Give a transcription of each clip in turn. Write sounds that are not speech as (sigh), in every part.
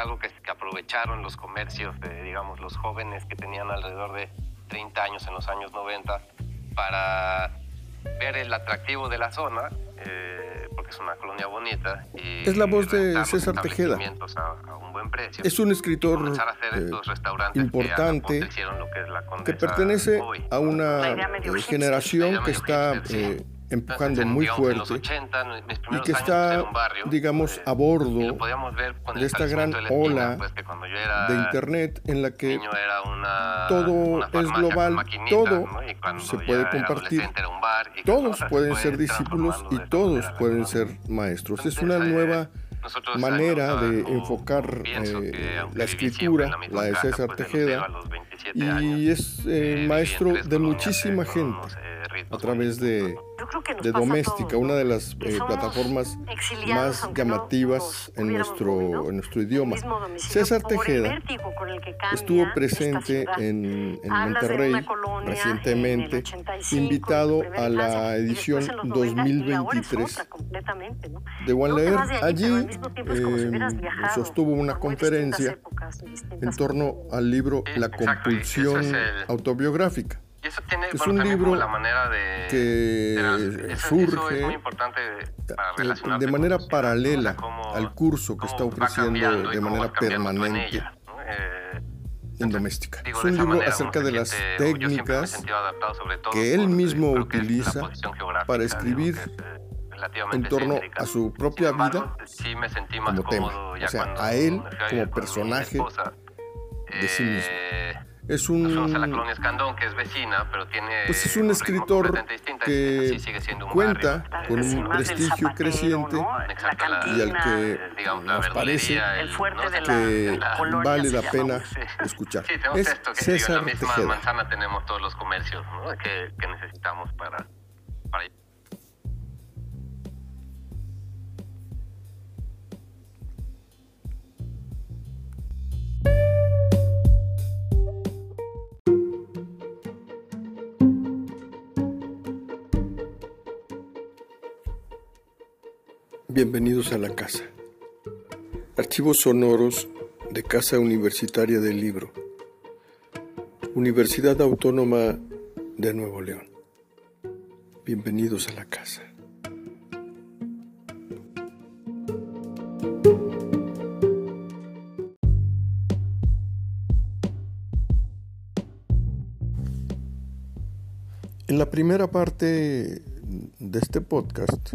fue algo que, que aprovecharon los comercios, de, digamos, los jóvenes que tenían alrededor de 30 años en los años 90 para ver el atractivo de la zona, eh, porque es una colonia bonita. Y Es la voz de César Tejeda. establecimientos A, a un buen precio. Es un escritor comenzar a hacer eh, estos restaurantes importante que, hicieron lo que, es la que Condesa pertenece hoy. a una eh, generación que está hipster, sí. Empujando muy fuerte 80, mis y que está, barrio, digamos, eh, a bordo de esta gran de ola pues, de Internet en la que una, todo una es global, todo se puede compartir. bar, todos se pueden ser discípulos y todos pueden ser maestros. Es una nueva nosotros manera de enfocar eh, la escritura, la de casa, César pues, Tejeda, cero a los 27 y es eh, eh, maestro de muchísima gente unos, eh, a través de, de Doméstica, una de las eh, plataformas más llamativas en nuestro, en nuestro idioma. César Tejeda estuvo presente en, en Monterrey recientemente, en el 85, invitado a la edición después en los 90, y ahora es 2023 otra completamente, ¿no? de One Leer. Allí eh, sostuvo una conferencia en torno al libro La compulsión es el- autobiográfica, Y eso tiene, Es bueno, un libro como la manera de... que de- eso- surge eso es muy importante para eh, relacionarte de manera paralela cómo- al curso que está ofreciendo de manera tú en permanente ella, ¿no? Eh, en Doméstica. digo, Es un libro manera, acerca de las técnicas todo que él mismo que utiliza para escribir eh, en torno a su propia Sin embargo, vida sí me sentí más como tema. ya O sea, a él como personaje esposa. de sí mismo. Eh, Es Nos fuimos a la un colonia Escandón, que es vecina, pero tiene. pues es un escritor que sigue siendo un cuenta barrio. con un prestigio zapatero, creciente ¿no? La Exacto, la- y al que digamos, nos parece el fuerte ¿no? de la- que la vale la llama, pena Sí. escuchar. Sí, tenemos Es esto que digo, en César la misma Tejeda. manzana tenemos todos los comercios ¿no? que, que necesitamos para Bienvenidos a la casa. Archivos sonoros de Casa Universitaria del Libro. Universidad Autónoma de Nuevo León. Bienvenidos a la casa. En la primera parte de este podcast,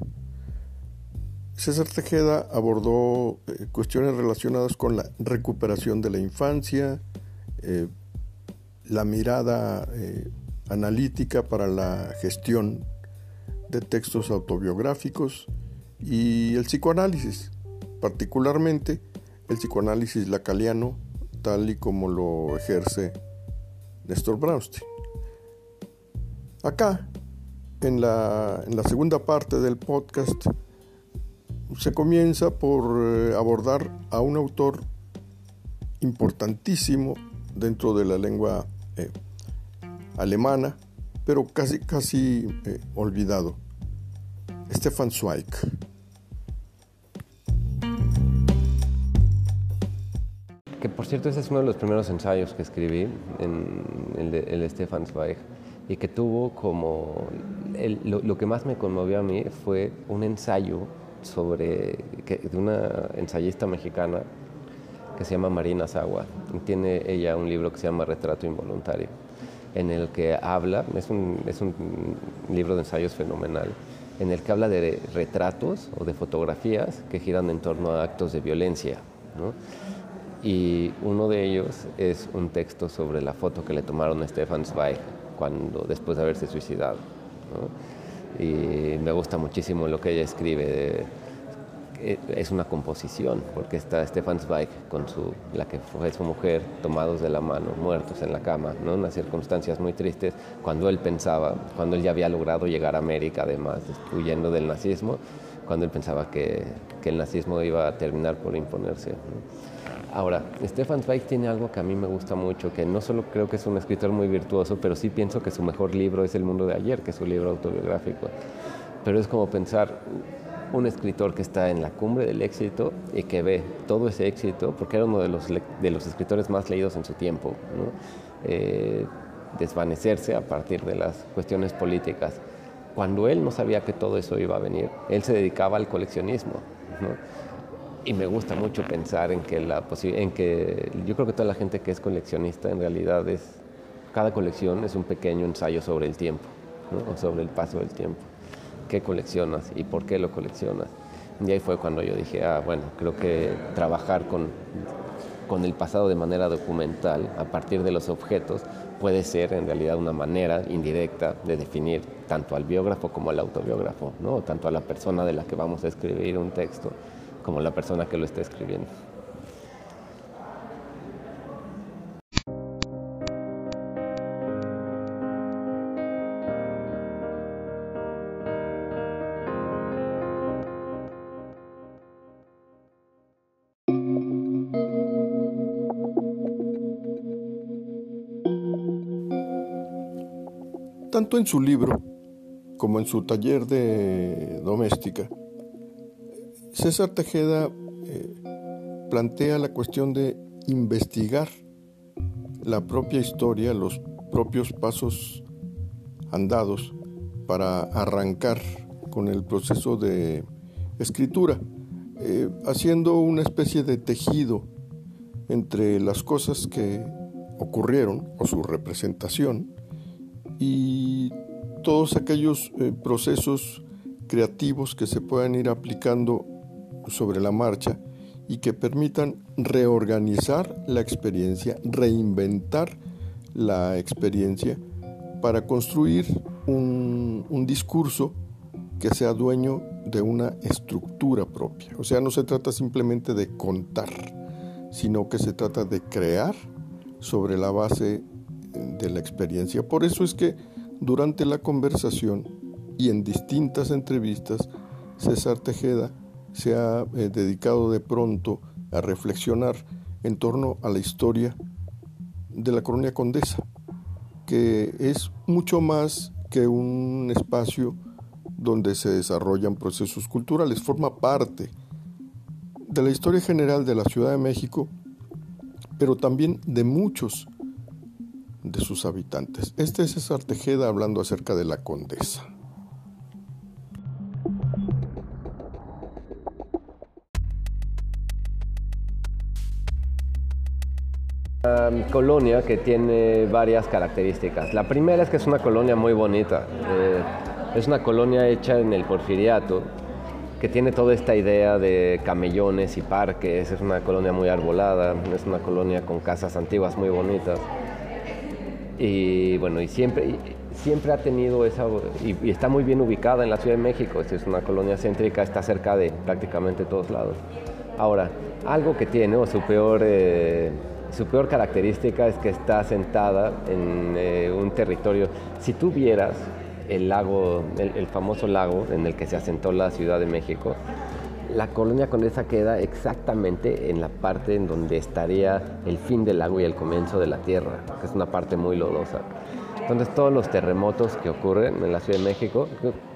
César Tejeda abordó eh, cuestiones relacionadas con la recuperación de la infancia, eh, la mirada eh, analítica para la gestión de textos autobiográficos y el psicoanálisis, particularmente el psicoanálisis lacaliano, tal y como lo ejerce Néstor Brownstein. Acá, en la, en la segunda parte del podcast, se comienza por eh, abordar a un autor importantísimo dentro de la lengua eh, alemana, pero casi, casi eh, olvidado, Stefan Zweig. Que por cierto, ese es uno de los primeros ensayos que escribí, en el de, el Stefan Zweig, y que tuvo como. lo que más me conmovió a mí fue un ensayo sobre. que- de una ensayista mexicana que se llama Marina Sagua. y Tiene ella un libro que se llama Retrato Involuntario, en el que habla, es un, es un libro de ensayos fenomenal, en el que habla de retratos o de fotografías que giran en torno a actos de violencia. ¿no? Y uno de ellos es un texto sobre la foto que le tomaron a Stefan Zweig cuando, después de haberse suicidado. ¿no? Y me gusta muchísimo lo que ella escribe. de- eh, es una composición, porque está Stefan Zweig con su, la que fue su mujer, tomados de la mano, muertos en la cama, ¿no? unas circunstancias muy tristes, cuando él pensaba, cuando él ya había logrado llegar a América, además, huyendo del nazismo, cuando él pensaba que, que el nazismo iba a terminar por imponerse. Ahora, Stefan Zweig tiene algo que a mí me gusta mucho, que no solo creo que es un escritor muy virtuoso, pero sí pienso que su mejor libro es El mundo de ayer, que es su libro autobiográfico. Pero es como pensar, un escritor que está en la cumbre del éxito y que ve todo ese éxito, porque era uno de los, de los escritores más leídos en su tiempo, eh, desvanecerse a partir de las cuestiones políticas. Cuando él no sabía que todo eso iba a venir, él se dedicaba al coleccionismo. Y me gusta mucho pensar en que, la en que yo creo que toda la gente que es coleccionista en realidad es, cada colección es un pequeño ensayo sobre el tiempo, o sobre el paso del tiempo qué coleccionas y por qué lo coleccionas. Y ahí fue cuando yo dije, ah, bueno, creo que trabajar con, con el pasado de manera documental, a partir de los objetos, puede ser en realidad una manera indirecta de definir tanto al biógrafo como al autobiógrafo, ¿no? tanto a la persona de la que vamos a escribir un texto como la persona que lo está escribiendo. Tanto en su libro como en su taller de doméstica, César Tejeda eh, plantea la cuestión de investigar la propia historia, los propios pasos andados para arrancar con el proceso de escritura, eh, haciendo una especie de tejido entre las cosas que ocurrieron o su representación y todos aquellos eh, procesos creativos que se puedan ir aplicando sobre la marcha y que permitan reorganizar la experiencia, reinventar la experiencia para construir un, discurso que sea dueño de una estructura propia. O sea, no se trata simplemente de contar, sino que se trata de crear sobre la base de la experiencia. Por eso es que durante la conversación y en distintas entrevistas, César Tejeda se ha eh, dedicado de pronto a reflexionar en torno a la historia de la colonia condesa, que es mucho más que un espacio donde se desarrollan procesos culturales, forma parte de la historia general de la Ciudad de México, pero también de muchos de sus habitantes. Este es César Tejeda hablando acerca de la condesa. Colonia que tiene varias características. La primera es que es una colonia muy bonita. Eh, es una colonia hecha en el porfiriato, que tiene toda esta idea de camellones y parques. Es una colonia muy arbolada, es una colonia con casas antiguas muy bonitas. Y bueno, y siempre, siempre ha tenido esa, y, está muy bien ubicada en la Ciudad de México, es una colonia céntrica, está cerca de prácticamente todos lados. Ahora, algo que tiene, o su peor, eh, su peor característica es que está sentada en eh, un territorio, si tú vieras el lago, el famoso lago en el que se asentó la Ciudad de México, la colonia condesa queda exactamente en la parte en donde estaría el fin del lago y el comienzo de la tierra, que es una parte muy lodosa. Entonces todos los terremotos que ocurren en la Ciudad de México,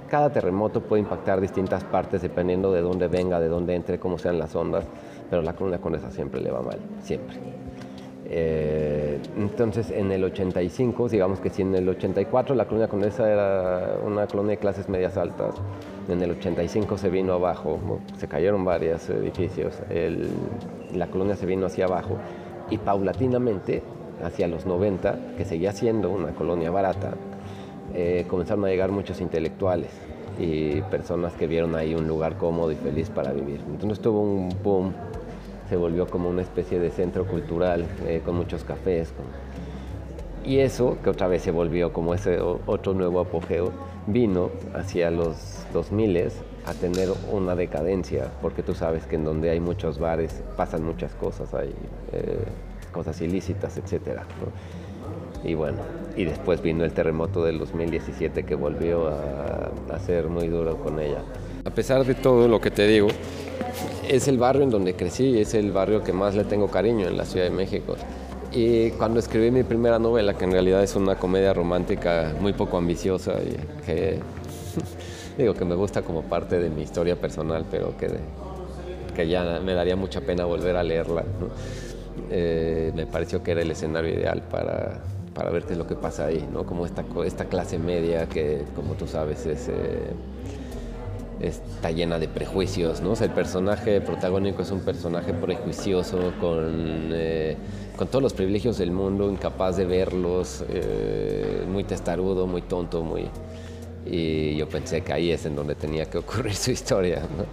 cada terremoto puede impactar distintas partes dependiendo de dónde venga, de dónde entre, cómo sean las ondas, pero la colonia condesa siempre le va mal, siempre. Eh, entonces, en el 85, digamos que si en el 84 la colonia condesa era una colonia de clases medias altas, en el 85 se vino abajo, se cayeron varios edificios, la colonia se vino hacia abajo y paulatinamente, hacia los 90, que seguía siendo una colonia barata, eh, comenzaron a llegar muchos intelectuales y personas que vieron ahí un lugar cómodo y feliz para vivir. Entonces tuvo un boom se volvió como una especie de centro cultural eh, con muchos cafés. Y eso, que otra vez se volvió como ese otro nuevo apogeo, vino hacia los 2000 a tener una decadencia, porque tú sabes que en donde hay muchos bares pasan muchas cosas, hay eh, cosas ilícitas, etc. Y bueno, y después vino el terremoto del 2017 que volvió a, a ser muy duro con ella. A pesar de todo lo que te digo, es el barrio en donde crecí, es el barrio que más le tengo cariño en la Ciudad de México. Y cuando escribí mi primera novela, que en realidad es una comedia romántica muy poco ambiciosa y que (laughs) digo que me gusta como parte de mi historia personal, pero que, que ya me daría mucha pena volver a leerla. Eh, me pareció que era el escenario ideal para, para ver qué es lo que pasa ahí, ¿no? Como esta, esta clase media que, como tú sabes, es... Eh, está llena de prejuicios, ¿no? el personaje protagónico es un personaje prejuicioso con, eh, con todos los privilegios del mundo, incapaz de verlos, eh, muy testarudo, muy tonto, muy... Y yo pensé que ahí es en donde tenía que ocurrir (laughs) su historia, ¿no?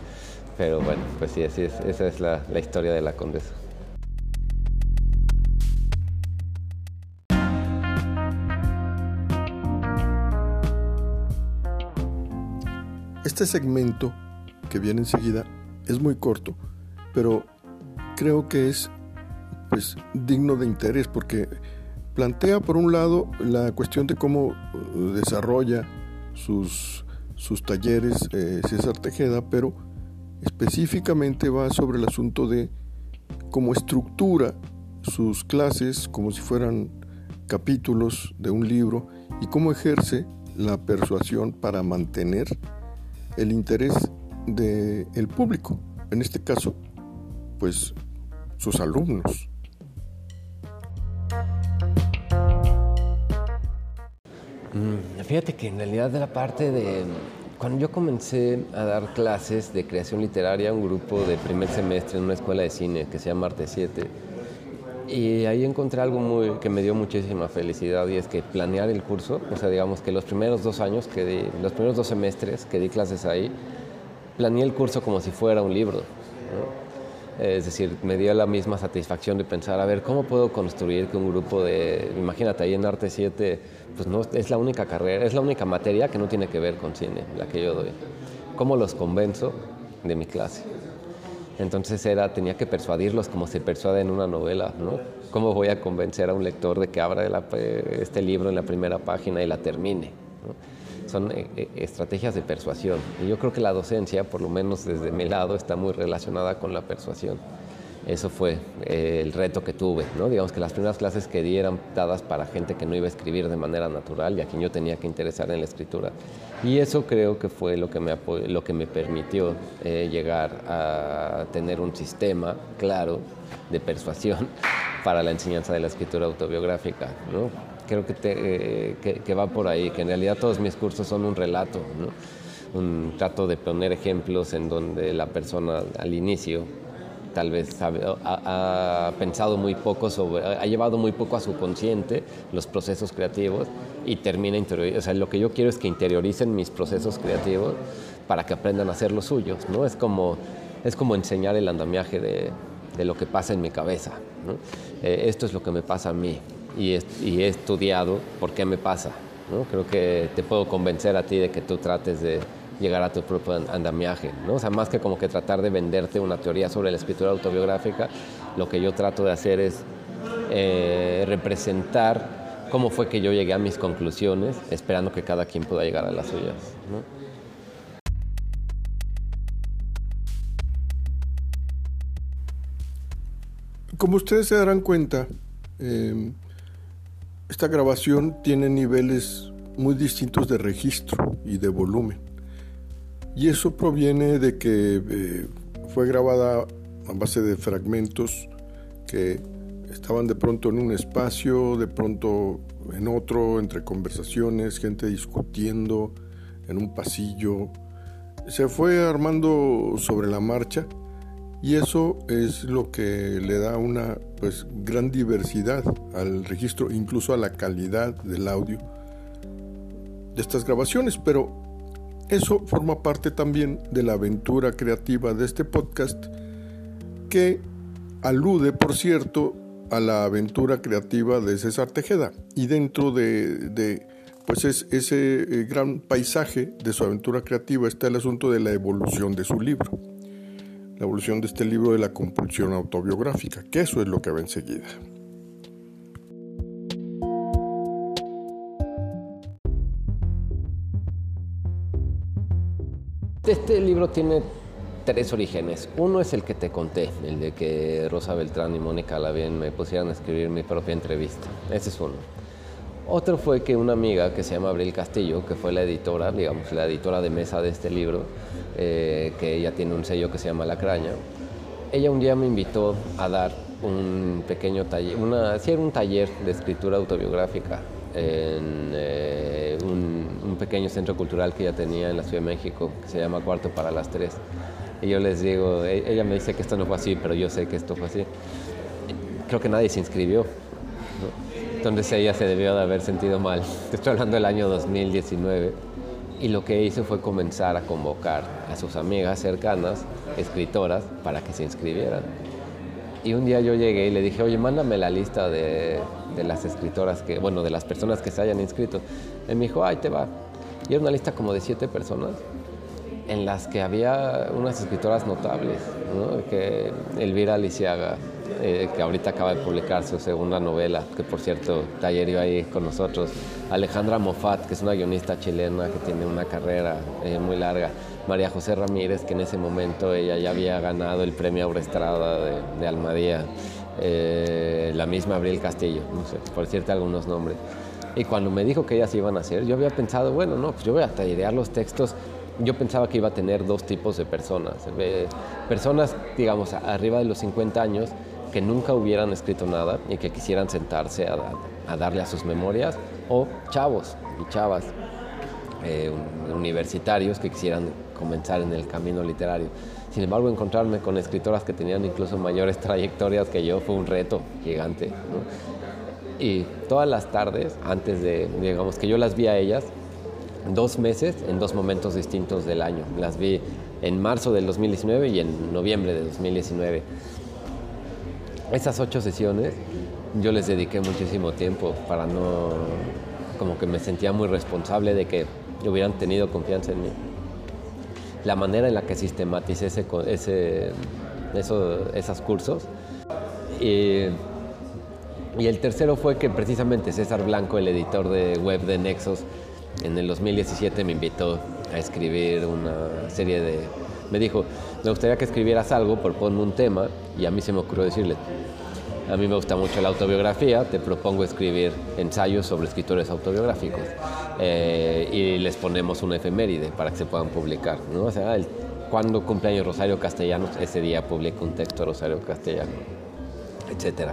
Pero bueno, pues sí, esa es la historia de la condesa. Este segmento que viene enseguida es muy corto, pero creo que es pues digno de interés porque plantea por un lado la cuestión de cómo uh, desarrolla sus, sus talleres eh, César Tejeda, pero específicamente va sobre el asunto de cómo estructura sus clases como si fueran capítulos de un libro y cómo ejerce la persuasión para mantener el interés del el público, en este caso, pues sus alumnos. Mm, fíjate que en realidad de la parte de... Cuando yo comencé a dar clases de creación literaria a un grupo de primer semestre en una escuela de cine que se llama Arte 7, y ahí encontré algo muy, que me dio muchísima felicidad y es que planear el curso, o sea, digamos que los primeros dos años que los primeros dos semestres que di clases ahí, planeé el curso como si fuera un libro. Es decir, me dio la misma satisfacción de pensar, a ver, ¿cómo puedo construir que un grupo de, imagínate, ahí en Arte 7, pues no, es la única carrera, es la única materia que no tiene que ver con cine, la que yo doy. ¿Cómo los convenzo de mi clase? Entonces era, tenía que persuadirlos como se persuade en una novela, ¿no? ¿Cómo voy a convencer a un lector de que abra este libro en la primera página y la termine? Son eh, eh, estrategias de persuasión. Y yo creo que la docencia, por lo menos desde mi lado, está muy relacionada con la persuasión. Eso fue eh, el reto que tuve, ¿no? Digamos que las primeras clases que di eran dadas para gente que no iba a escribir de manera natural y a quien yo tenía que interesar en la escritura. Y eso creo que fue lo que me, permitió eh, llegar a tener un sistema claro de persuasión (laughs) para la enseñanza de la escritura autobiográfica. Creo que, eh, que, va por ahí, que en realidad todos mis cursos son un relato, un trato de poner ejemplos en donde la persona al inicio tal vez ha, pensado muy poco sobre, ha llevado muy poco a su consciente los procesos creativos y termina interiorizando. O sea, lo que yo quiero es que interioricen mis procesos creativos para que aprendan a hacer los suyos, ¿no? Es como, es como enseñar el andamiaje de, de lo que pasa en mi cabeza, ¿no? Eh, esto es lo que me pasa a mí y, y he estudiado por qué me pasa, ¿no? Creo que te puedo convencer a ti de que tú trates de llegar a tu propio andamiaje, ¿no? O sea, más que como que tratar de venderte una teoría sobre la escritura autobiográfica, lo que yo trato de hacer es eh, representar cómo fue que yo llegué a mis conclusiones, esperando que cada quien pueda llegar a las suyas. Como ustedes se darán cuenta, eh, esta grabación tiene niveles muy distintos de registro y de volumen. Y eso proviene de que eh, fue grabada a base de fragmentos que estaban de pronto en un espacio, de pronto en otro, entre conversaciones, gente discutiendo en un pasillo. Se fue armando sobre la marcha y eso es lo que le da una pues gran diversidad al registro, incluso a la calidad del audio de estas grabaciones, pero eso forma parte también de la aventura creativa de este podcast que alude, por cierto, a la aventura creativa de César Tejeda y dentro de, pues es, ese eh, gran paisaje de su aventura creativa está el asunto de la evolución de su libro, la evolución de este libro de la compulsión autobiográfica, que eso es lo que va enseguida. Este libro tiene tres orígenes. Uno es el que te conté, el de que Rosa Beltrán y Mónica Lavien me pusieran a escribir mi propia entrevista. Ese es uno. Otro fue que una amiga que se llama Abril Castillo, que fue la editora, digamos, la editora de mesa de este libro, eh, que ella tiene un sello que se llama La Craña, ella un día me invitó a dar un pequeño taller, una, sí, era un taller de escritura autobiográfica en eh, un, pequeño centro cultural que ella tenía en la Ciudad de México, que se llama Cuarto para las Tres. Y yo les digo, e- ella me dice que esto no fue así, pero yo sé que esto fue así. Creo que nadie se inscribió. ¿no? Entonces ella se debió de haber sentido mal. Estoy hablando del año 2019. Y lo que hizo fue comenzar a convocar a sus amigas cercanas, escritoras, para que se inscribieran. Y un día yo llegué y le dije, oye, mándame la lista de, de las escritoras que, bueno, de las personas que se hayan inscrito. Y me dijo, ahí te va. Y era una lista como de siete personas en las que había unas escritoras notables, ¿no? que Elvira Aliciaga, eh, que ahorita acaba de publicar su segunda novela, que por cierto tallerio ahí con nosotros, Alejandra Moffat, que es una guionista chilena que tiene una carrera eh, muy larga, María José Ramírez, que en ese momento ella ya había ganado el premio Aura Estrada de, de Almadía, eh, la misma Abril Castillo, no sé, por decirte algunos nombres. Y cuando me dijo que ellas iban a hacer, yo había pensado, bueno, no, pues yo voy a tallerear los textos yo pensaba que iba a tener dos tipos de personas. Eh, Personas, digamos, arriba de los 50 años que nunca hubieran escrito nada y que quisieran sentarse a, a darle a sus memorias, o chavos y chavas eh, universitarios que quisieran comenzar en el camino literario. Sin embargo, encontrarme con escritoras que tenían incluso mayores (laughs) trayectorias que yo fue un reto gigante. ¿no? Y todas las tardes, antes de, digamos, que yo las vi a ellas, dos meses en dos momentos distintos del año. Las vi en marzo del 2019 y en noviembre de 2019. Esas ocho sesiones yo les dediqué muchísimo tiempo para no, como que me sentía muy responsable de que hubieran tenido confianza en mí. La manera en la que sistematicé ese, ese, eso, esos cursos. Y, y el tercero fue que precisamente César Blanco, el editor de web de Nexos, en el 2017 me invitó a escribir una serie de... Me dijo, me gustaría que escribieras algo, proponme un tema, y a mí se me ocurrió decirle, a mí me gusta mucho la autobiografía, te propongo escribir ensayos sobre escritores autobiográficos eh, y les ponemos una efeméride para que se puedan publicar. ¿no? O sea, cuando cumpleaños Rosario Castellanos, ese día publico un texto Rosario Castellano, etc.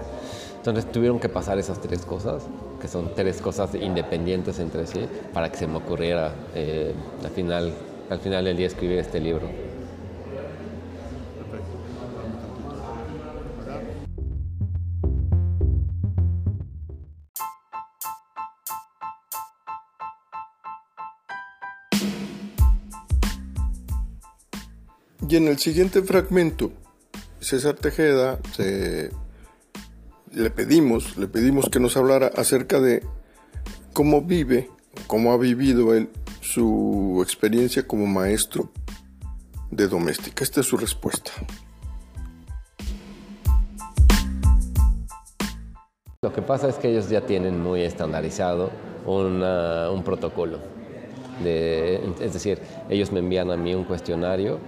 Entonces tuvieron que pasar esas tres cosas, que son tres cosas independientes entre sí, para que se me ocurriera eh, al, final, al final del día escribir este libro. Y en el siguiente fragmento, César Tejeda se, le pedimos, le pedimos que nos hablara acerca de cómo vive, cómo ha vivido él su experiencia como maestro de doméstica. Esta es su respuesta. Lo que pasa es que ellos ya tienen muy estandarizado una, un protocolo. Es decir, ellos me envían a mí un cuestionario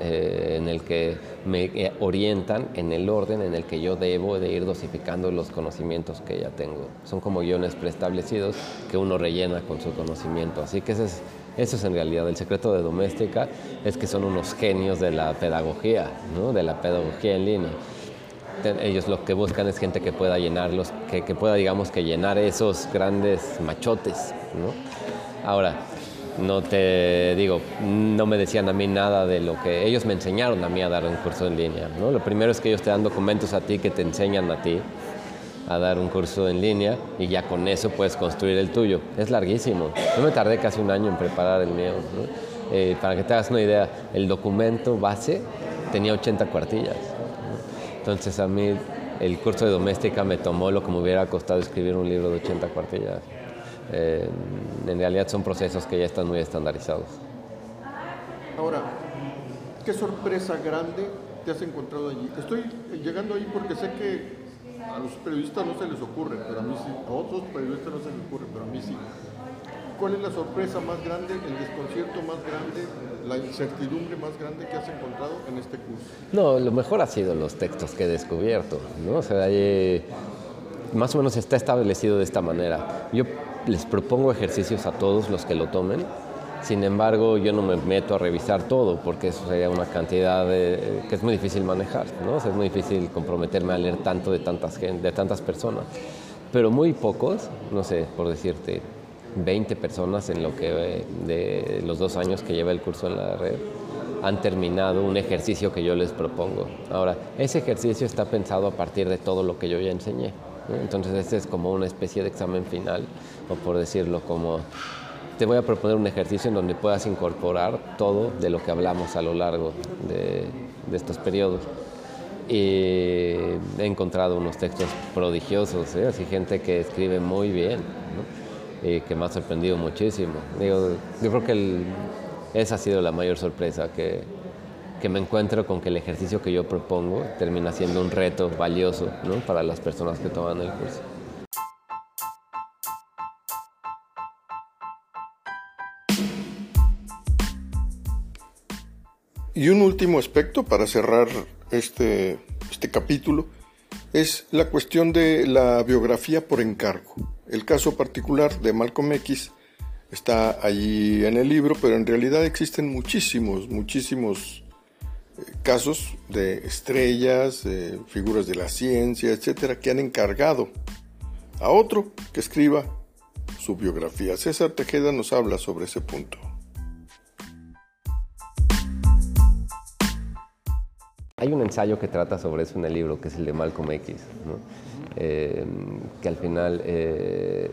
eh, en el que me orientan en el orden en el que yo debo de ir dosificando los conocimientos que ya tengo. Son como guiones preestablecidos que uno rellena con su conocimiento. Así que ese es, eso es en realidad el secreto de Doméstica, es que son unos genios de la pedagogía, ¿no? de la pedagogía en línea. Ellos lo que buscan es gente que pueda llenarlos, que, que pueda, digamos, que llenar esos grandes machotes. ¿no? Ahora, no te digo, no me decían a mí nada de lo que ellos me enseñaron a mí a dar un curso en línea. ¿no? Lo primero es que ellos te dan documentos a ti que te enseñan a ti a dar un curso en línea y ya con eso puedes construir el tuyo. Es larguísimo. Yo me tardé casi un año en preparar el mío. Eh, para que te hagas una idea, el documento base tenía 80 cuartillas. Entonces a mí el curso de doméstica me tomó lo que me hubiera costado escribir un libro de 80 cuartillas. Eh, en realidad son procesos que ya están muy estandarizados. Ahora, ¿qué sorpresa grande te has encontrado allí? Estoy llegando ahí porque sé que a los periodistas no se les ocurre, pero a mí sí, a otros periodistas no se les ocurre, pero a mí sí. ¿Cuál es la sorpresa más grande, el desconcierto más grande, la incertidumbre más grande que has encontrado en este curso? No, lo mejor ha sido los textos que he descubierto, ¿no? O sea, hay, más o menos está establecido de esta manera. Yo les propongo ejercicios a todos los que lo tomen. Sin embargo, yo no me meto a revisar todo porque eso sería una cantidad que es muy difícil manejar, ¿no? es muy difícil comprometerme a leer tanto de tantas, de tantas personas. Pero muy pocos, no sé, por decirte, 20 personas en lo que de los dos años que lleva el curso en la red han terminado un ejercicio que yo les propongo. Ahora, ese ejercicio está pensado a partir de todo lo que yo ya enseñé. Entonces, este es como una especie de examen final, o por decirlo como, te voy a proponer un ejercicio en donde puedas incorporar todo de lo que hablamos a lo largo de, estos periodos. Y he encontrado unos textos prodigiosos, ¿eh? así gente que escribe muy bien y que me ha sorprendido muchísimo. Digo, yo creo que esa ha sido la mayor sorpresa, que, que, me encuentro con que el ejercicio que yo propongo termina siendo un reto valioso ¿no? para las personas que toman el curso. Y un último aspecto para cerrar este, este capítulo es la cuestión de la biografía por encargo. El caso particular de Malcolm X está allí en el libro, pero en realidad existen muchísimos, muchísimos casos de estrellas, figuras de la ciencia, etcétera, que han encargado a otro que escriba su biografía. César Tejeda nos habla sobre ese punto. Hay un ensayo que trata sobre eso en el libro, que es el de Malcolm X, eh, que al final eh,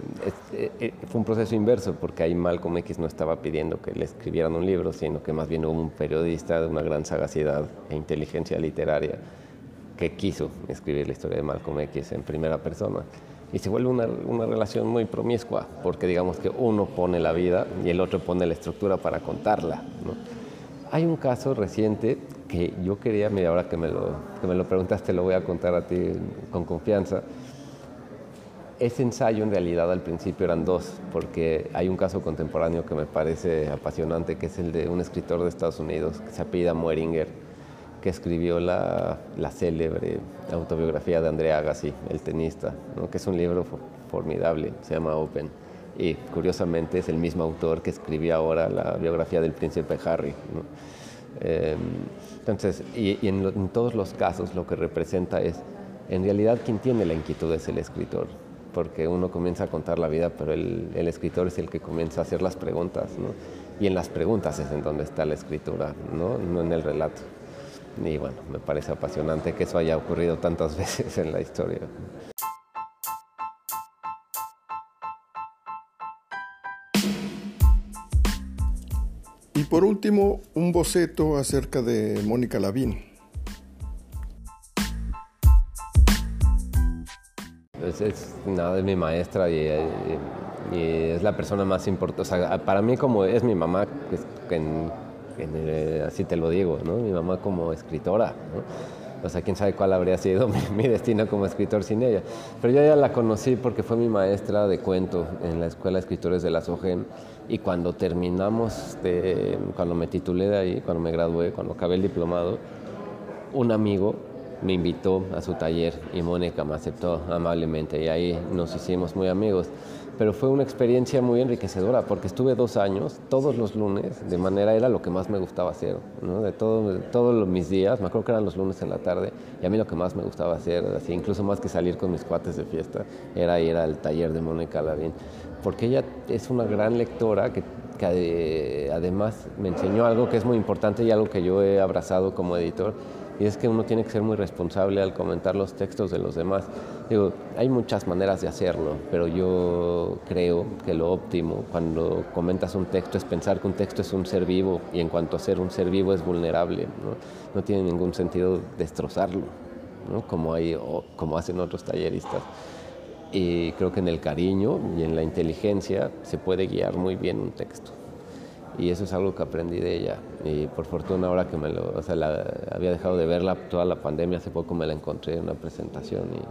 eh, fue un proceso inverso, porque ahí Malcolm X no estaba pidiendo que le escribieran un libro, sino que más bien hubo un periodista de una gran sagacidad e inteligencia literaria que quiso escribir la historia de Malcolm X en primera persona. Y se vuelve una, una relación muy promiscua, porque digamos que uno pone la vida y el otro pone la estructura para contarla. Hay un caso reciente que yo quería, mira, ahora que me, lo, que me lo preguntaste, lo voy a contar a ti con confianza. Ese ensayo en realidad al principio eran dos, porque hay un caso contemporáneo que me parece apasionante, que es el de un escritor de Estados Unidos que se apellida Moeringer, que escribió la, la célebre autobiografía de Andrea Agassi, el tenista, que es un libro formidable, se llama Open. Y curiosamente es el mismo autor que escribió ahora la biografía del príncipe Harry. Em, entonces, y, en, todos los casos lo que representa es, en realidad quien tiene la inquietud es el escritor, porque uno comienza a contar la vida, pero el, escritor es el que comienza a hacer las preguntas, ¿no? Y en las preguntas es en donde está la escritura, ¿no? No en el relato. Y bueno, me parece apasionante que eso haya ocurrido tantas (laughs) veces en la historia. Y por último, un boceto acerca de Mónica Lavín. Es, nada, es mi maestra y, es la persona más importante. Para mí como es mi mamá, eh, así te lo digo. Mi mamá como escritora. O sea, quién sabe cuál habría sido (laughs) mi, destino como escritor sin ella. Pero yo ya la conocí porque fue mi maestra de cuento en la Escuela de Escritores de la SOGEM y cuando terminamos, cuando me titulé de ahí, cuando me gradué, cuando acabé el diplomado, un amigo me invitó a su taller y Mónica me aceptó amablemente y ahí nos hicimos muy amigos. Pero fue una experiencia muy enriquecedora porque estuve dos años, todos los lunes, de manera era lo que más me gustaba hacer, ¿no? de, todo, todos mis días, me acuerdo que eran los lunes en la tarde y a mí lo que más me gustaba hacer, así, incluso más que salir con mis cuates de fiesta, era ir al taller de Mónica Lavín porque ella es una gran lectora que, además me enseñó algo que es muy importante y algo que yo he abrazado como editor, y es que uno tiene que ser muy responsable al comentar los textos de los demás. Digo, hay muchas maneras de hacerlo, pero yo creo que lo óptimo cuando comentas un texto es pensar que un texto es un ser vivo y en cuanto a ser un ser vivo es vulnerable. No, no tiene ningún sentido destrozarlo, ¿no? como, hay, como hacen otros talleristas. Y creo que en el cariño y en la inteligencia se puede guiar muy bien un texto y eso es algo que aprendí de ella. Y por fortuna ahora que me lo, o sea, la, había dejado de verla toda la pandemia, hace poco me la encontré en una presentación y,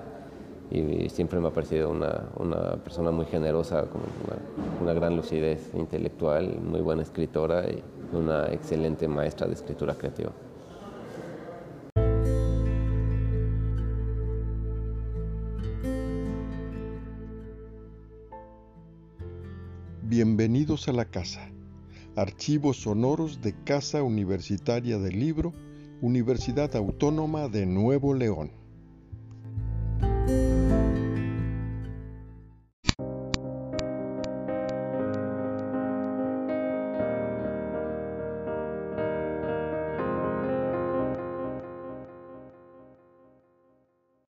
siempre me ha parecido una, una persona muy generosa, con una, una, gran lucidez intelectual, muy buena escritora y una excelente maestra de escritura creativa. Bienvenidos a la casa Archivos sonoros de Casa Universitaria del Libro, Universidad Autónoma de Nuevo León.